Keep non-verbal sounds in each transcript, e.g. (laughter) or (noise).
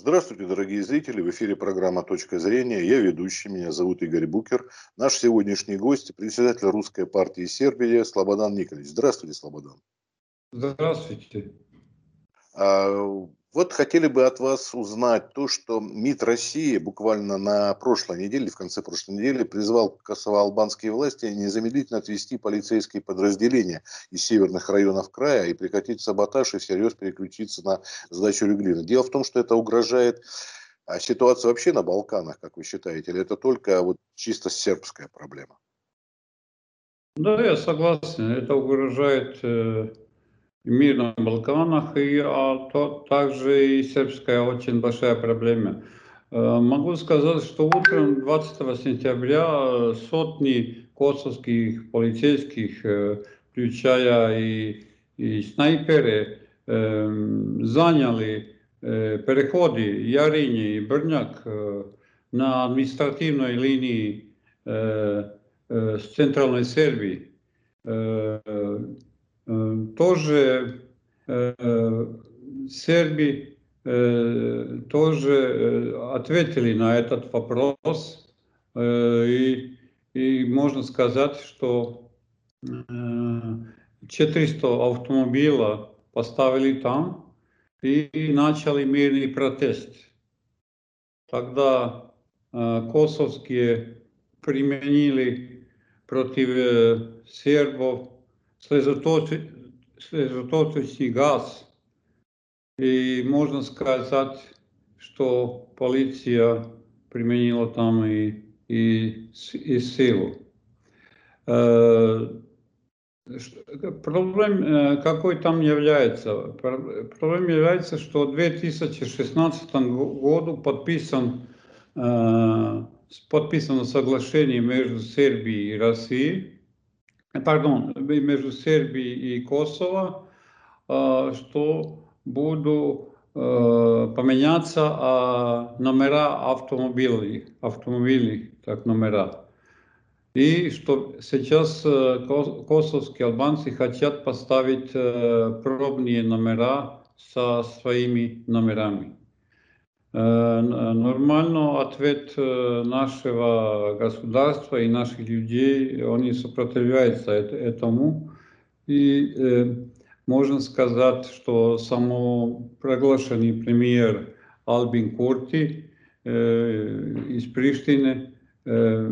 Здравствуйте, дорогие зрители. В эфире программа «Точка зрения». Я ведущий, меня зовут Игорь Букер. Наш сегодняшний гость – председатель русской партии Сербия Слободан Николаевич. Здравствуйте, Слободан. Здравствуйте. Вот хотели бы от вас узнать то, что МИД России буквально на прошлой неделе, в конце прошлой недели, призвал косово-албанские власти незамедлительно отвести полицейские подразделения из северных районов края и прекратить саботаж и всерьез переключиться на сдачу Рюглина. Дело в том, что это угрожает а ситуация вообще на Балканах, как вы считаете, или это только вот чисто сербская проблема? Да, я согласен. Это угрожает э, мир на Балканах, и а, то, также и сербская очень большая проблема. Э, могу сказать, что утром 20 сентября сотни косовских полицейских, э, включая и, и снайперы, э, заняли переходы Ярине и Брняк на административной линии с центральной Сербии. Э, тоже э, серби э, тоже ответили на этот вопрос. И, и можно сказать, что 400 автомобилей поставили там и начали мирный протест. Тогда косовские применили против сербов слезоточный газ. И можно сказать, что полиция применила там и, и, и силу. Э, проблем э, какой там является? Проблем является, что в 2016 году подписан, э, подписано соглашение между Сербией и Россией, pardon, между Сербией и Косово, что буду поменяться номера автомобилей, автомобилей, так номера. И что сейчас косовские албанцы хотят поставить пробные номера со своими номерами. Э, нормально ответ э, нашего государства и наших людей, они сопротивляются этому. И э, можно сказать, что само проглашенный премьер Албин Курти э, из Приштины э,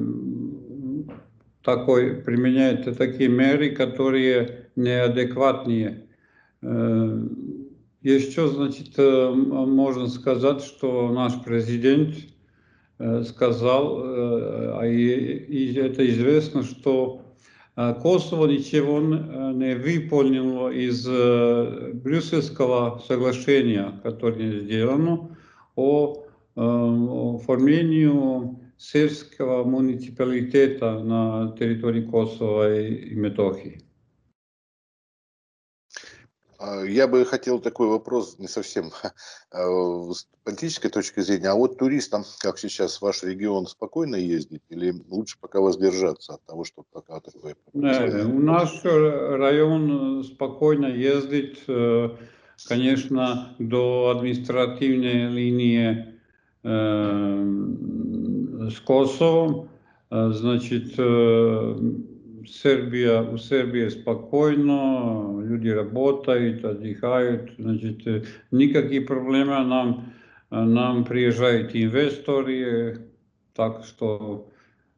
такой, применяет такие меры, которые неадекватные. Еще, значит, э, можно сказать, что наш президент э, сказал, э, и это известно, что Kosovo ничего не выполнило из Брюссельского соглашения, которое сделано о оформлению сельского муниципалитета на территории Косово и Метохии. А, я бы хотел такой вопрос, не совсем а, с политической точки зрения, а вот туристам, как сейчас, в ваш регион спокойно ездить или лучше пока воздержаться от того, что пока такое Не, у наш район спокойно ездит, э, конечно, до административной линии э, с Косовом, э, Србија, у Србија спокојно, луѓе работаат, отдихаат, значит, никакви проблема нам нам приезжают инвесторы, так что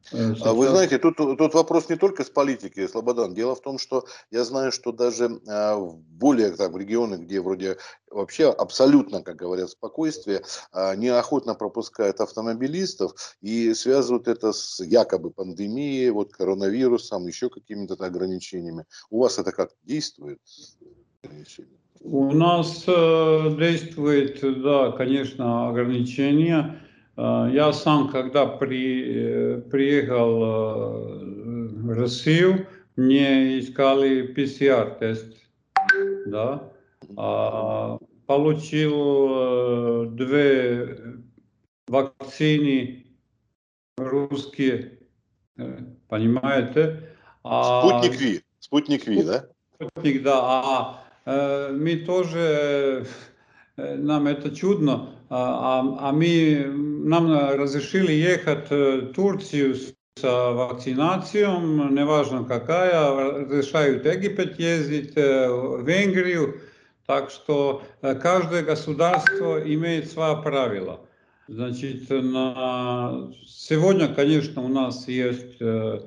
Сейчас... А вы знаете, тут, тут вопрос не только с политики, Слободан. Дело в том, что я знаю, что даже а, в более там, регионах, где вроде вообще абсолютно, как говорят, спокойствие, а, неохотно пропускают автомобилистов и связывают это с якобы пандемией, вот коронавирусом, еще какими-то ограничениями. У вас это как действует? У нас э, действует, да, конечно, ограничения. Э, я сам, когда при, э, приехал э, в Россию, мне искали PCR-тест, да, а, получил две вакцины русские, понимаете? А, Спутник Ви, Спутник Ви, да? Спутник, да. А мы тоже, нам это чудно, а, а мы, nam razrešili jehat e, Turciju sa vakcinacijom, nevažno kakaja, razrešaju Egipet jezit, e, Vengriju, tak što e, každe gasudarstvo имеет sva pravila. Znači, na... сегодня, konečno, u nas je, ja э,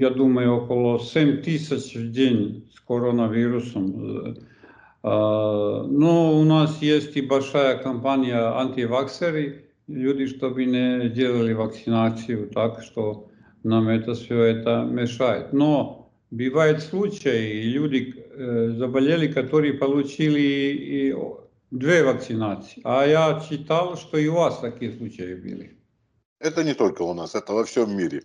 я думаю, около 7 тысяч в день с. Э, но у нас есть и большая компания антиваксеры, люди, чтобы не делали вакцинацию, так что нам это все это мешает. Но бывают случаи, люди заболели, которые получили две вакцинации. А я читал, что и у вас такие случаи были. Это не только у нас, это во всем мире.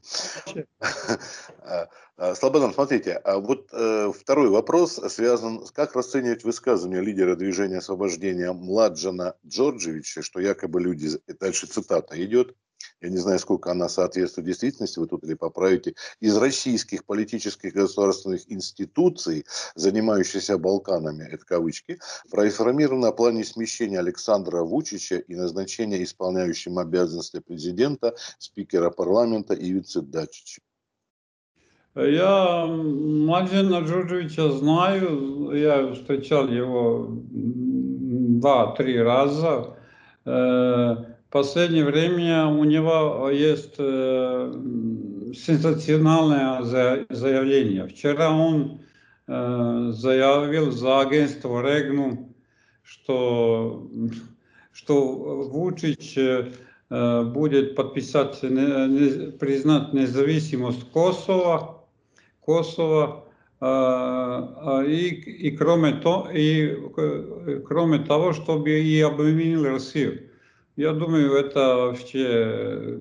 (laughs) А, Слободан, смотрите, а вот э, второй вопрос связан, с как расценивать высказывание лидера движения освобождения Младжана Джорджевича, что якобы люди, дальше цитата идет, я не знаю, сколько она соответствует действительности, вы тут или поправите, из российских политических государственных институций, занимающихся Балканами, это кавычки, проинформировано о плане смещения Александра Вучича и назначения исполняющим обязанности президента, спикера парламента Ивицы Дачича. Я Младжина Джорджевича знаю, я встречал его два-три раза. Э, последнее время у него есть э, сенсациональное заявление. Вчера он э, заявил за агентство Регнум, что, что Вучич э, будет подписать, не, не, признать независимость Косово, Косово э, и, и, кроме то, и кроме того, чтобы и обвинил Россию. Я думаю, это вообще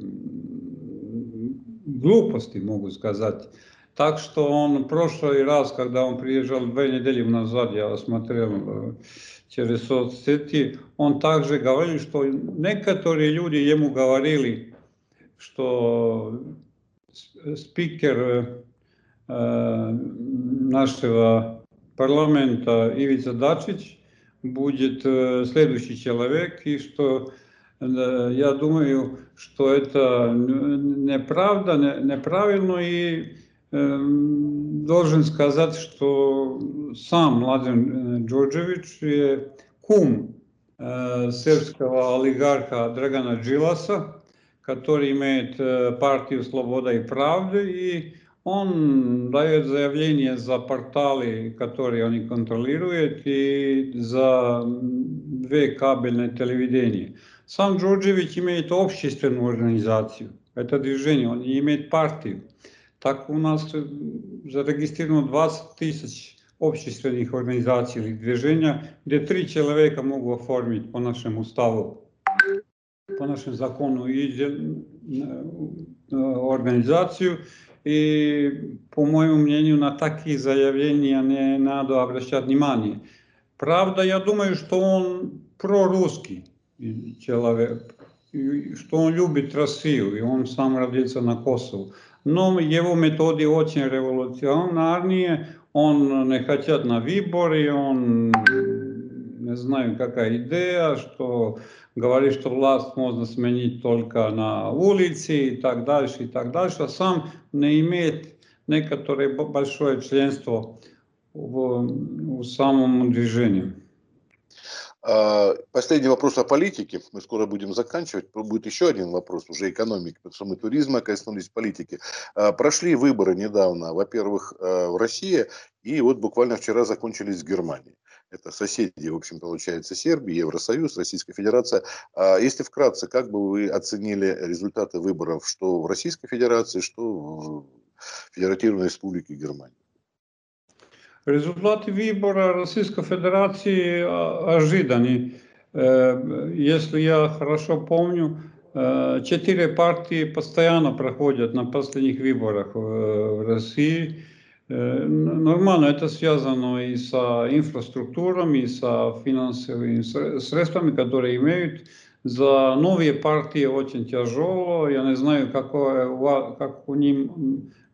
глупости, могу сказать. Так что он в прошлый раз, когда он приезжал две недели назад, я смотрел э, через соцсети, он также говорил, что некоторые люди ему говорили, что спикер э, нашего парламента Ивица Дачич будет э, следующий человек, и что я думаю, что это неправда, неправильно, и должен сказать, что сам Младен Джорджевич кум сербского олигарха Драгана Джиласа, который имеет партию «Свобода и правда», и он дает заявление за порталы, которые они контролируют, и за две кабельные телевидения. Сам Джорджевич имеет общественную организацию, это движение, он не имеет партию. Так у нас зарегистрировано 20 тысяч общественных организаций или движений, где три человека могут оформить по нашему уставу, по нашему закону и организацию. И, по моему мнению, на такие заявления не надо обращать внимание. Правда, я думаю, что он прорусский человек, что он любит Россию, и он сам родился на Косово. Но его методы очень революционные, он не хотят на выборы, он не знаю, какая идея, что говорит, что власть можно сменить только на улице и так дальше, и так дальше, а сам не имеет некоторое большое членство в, в самом движении. А, последний вопрос о политике. Мы скоро будем заканчивать. Будет еще один вопрос, уже экономики, потому что мы туризма коснулись политики. А, прошли выборы недавно, во-первых, а, в России, и вот буквально вчера закончились в Германии. Это соседи, в общем, получается, Сербия, Евросоюз, Российская Федерация. Если вкратце, как бы вы оценили результаты выборов, что в Российской Федерации, что в Федеративной Республике Германии? Результаты выбора Российской Федерации ожиданы. Если я хорошо помню, четыре партии постоянно проходят на последних выборах в России. Нормально это связано и с инфраструктурами, и с финансовыми средствами, которые имеют. За новые партии очень тяжело. Я не знаю, какое, как у них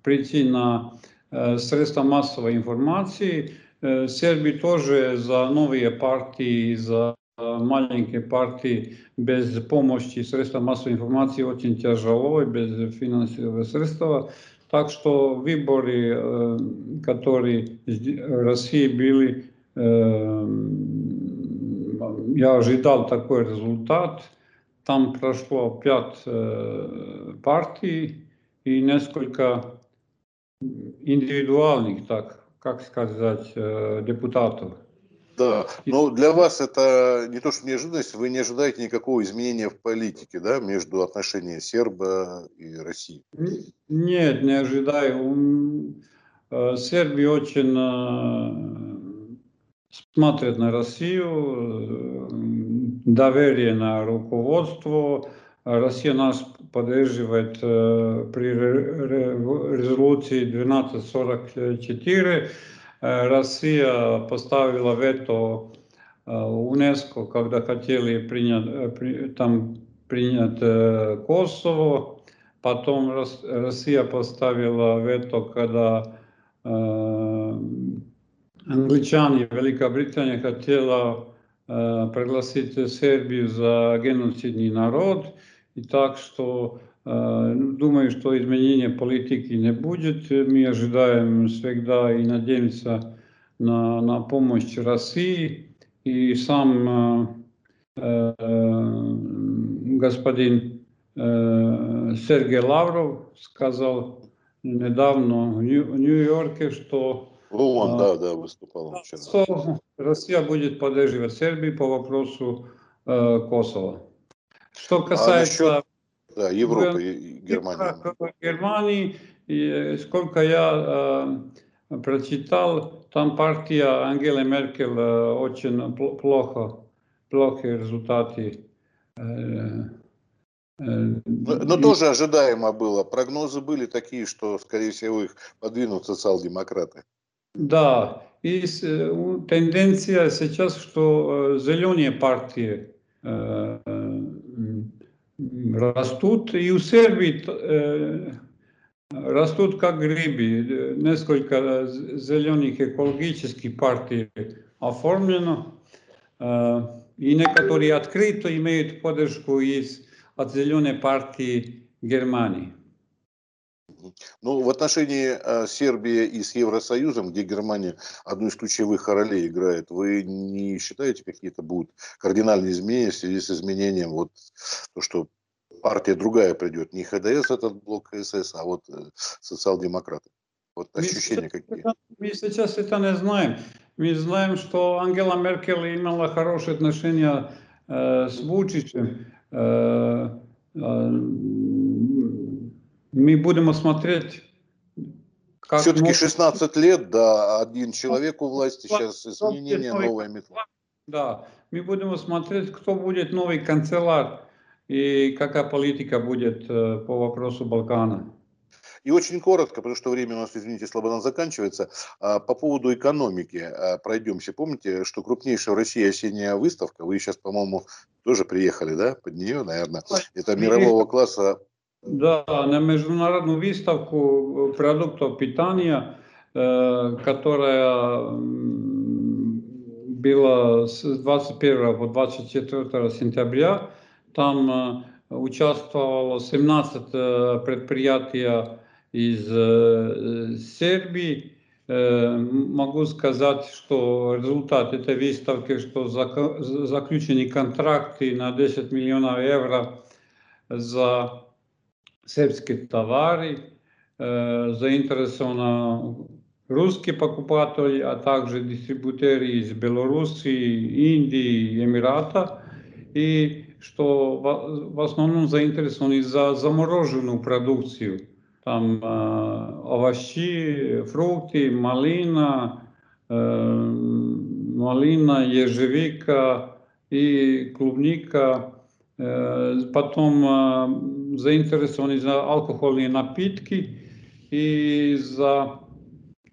прийти на Э, средства массовой информации. Э, Сербии тоже за новые партии, за маленькой партии без помощи средств массовой информации очень тяжело и без финансового средства. Так что выборы, э, которые в России были, э, я ожидал такой результат. Там прошло пять э, партий и несколько индивидуальных, так как сказать, депутатов. Да, но для вас это не то что неожиданность, вы не ожидаете никакого изменения в политике, да, между отношениями Серба и России? Нет, не ожидаю. Э, Сербия очень э, смотрит на Россию, э, доверие на руководство. Россия нас поддерживает при резолюции 1244 Э, Россия поставила вето э, УНЕСКО, когда хотели принять, э, там, принять Косово. Потом Россия поставила вето, когда англичане, Великобритания хотела пригласить Сербию за геноцидный народ. И так что Э, думаю, что изменения политики не будет. Мы ожидаем всегда и надеемся на, на помощь России. И сам э, э, господин э, Сергей Лавров сказал недавно в Нью-Йорке, что он, э, да, да, выступал вчера. Что Россия будет поддерживать Сербию по вопросу э, Косово. Что а касается... А насчет да, Европа и Германия. Германии, и сколько я э, прочитал, там партия Ангелы Меркель э, очень плохо, плохие результаты. Э, э, но, но и... тоже ожидаемо было. Прогнозы были такие, что, скорее всего, их подвинут социал-демократы. Да, и э, тенденция сейчас, что э, зеленые партии растут и у Сербии э, растут как грибы. Несколько зеленых экологических партий оформлено, э, и некоторые открыто имеют поддержку из, от зеленой партии Германии. Ну, в отношении э, Сербии и с Евросоюзом, где Германия одну из ключевых ролей играет, вы не считаете, какие-то будут кардинальные изменения в связи с изменением, вот то, что партия другая придет, не ХДС этот блок КСС, а вот э, социал-демократы? Вот ощущения мы какие? Мы сейчас это не знаем. Мы знаем, что Ангела Меркель имела хорошие отношения э, с Вучичем. Э, э, мы будем смотреть, Все-таки может... 16 лет, да, один человек у власти, сейчас изменения, новая метла. Да, мы будем смотреть, кто будет новый канцелар и какая политика будет э, по вопросу Балкана. И очень коротко, потому что время у нас, извините, слабо заканчивается. А, по поводу экономики а, пройдемся. Помните, что крупнейшая в России осенняя выставка, вы сейчас, по-моему, тоже приехали, да, под нее, наверное, это мирового класса Да, на международную выставку продуктов питания, которая была с 21 по 24 сентября. Там участвовало 17 э, предприятий из Сербии. Могу сказать, что результат этой выставки, что заключены контракты на 10 миллионов евро за сербские товары, э, заинтересованы русские покупатели, а также дистрибуторы из Белоруссии, Индии, Эмирата, и что в, основном заинтересованы за замороженную продукцию. Там э, овощи, фрукты, малина, э, малина, ежевика и клубника. Потом заинтересованы за алкогольные напитки и за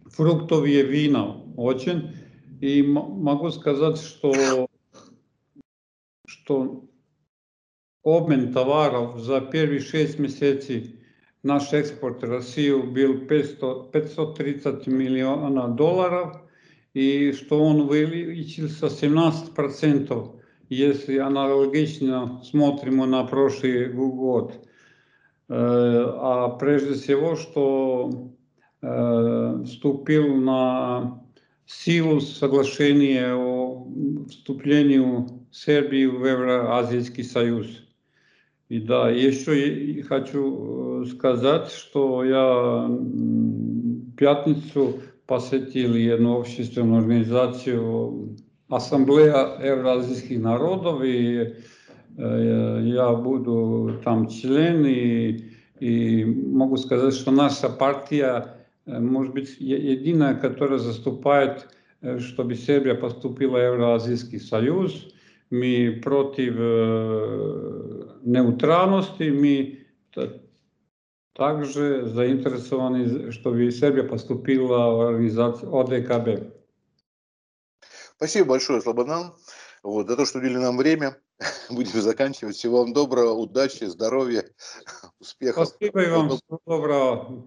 фруктовые вина очень. И могу сказать, что, что обмен товаров за первые шесть месяцев наш экспорт в Россию был 500, 530 миллионов долларов, и что он увеличился 17% если аналогично смотрим на прошлый год. А прежде всего, что вступил на силу соглашение о вступлении Сербии в Евроазийский союз. И да, еще хочу сказать, что я пятницу посетил одну общественную организацию Ассамблея Евразийских народов, и э, я буду там член, и, и могу сказать, что наша партия Э, может быть, единая, которая заступает, э, чтобы Сербия поступила в Евроазийский союз. Мы против э, нейтральности, мы также заинтересованы, чтобы Сербия поступила в организацию ОДКБ. Спасибо большое, Слободан, вот, за то, что уделили нам время. (laughs) Будем заканчивать. Всего вам доброго, удачи, здоровья, (laughs) успехов. Спасибо и вам. Всего доброго.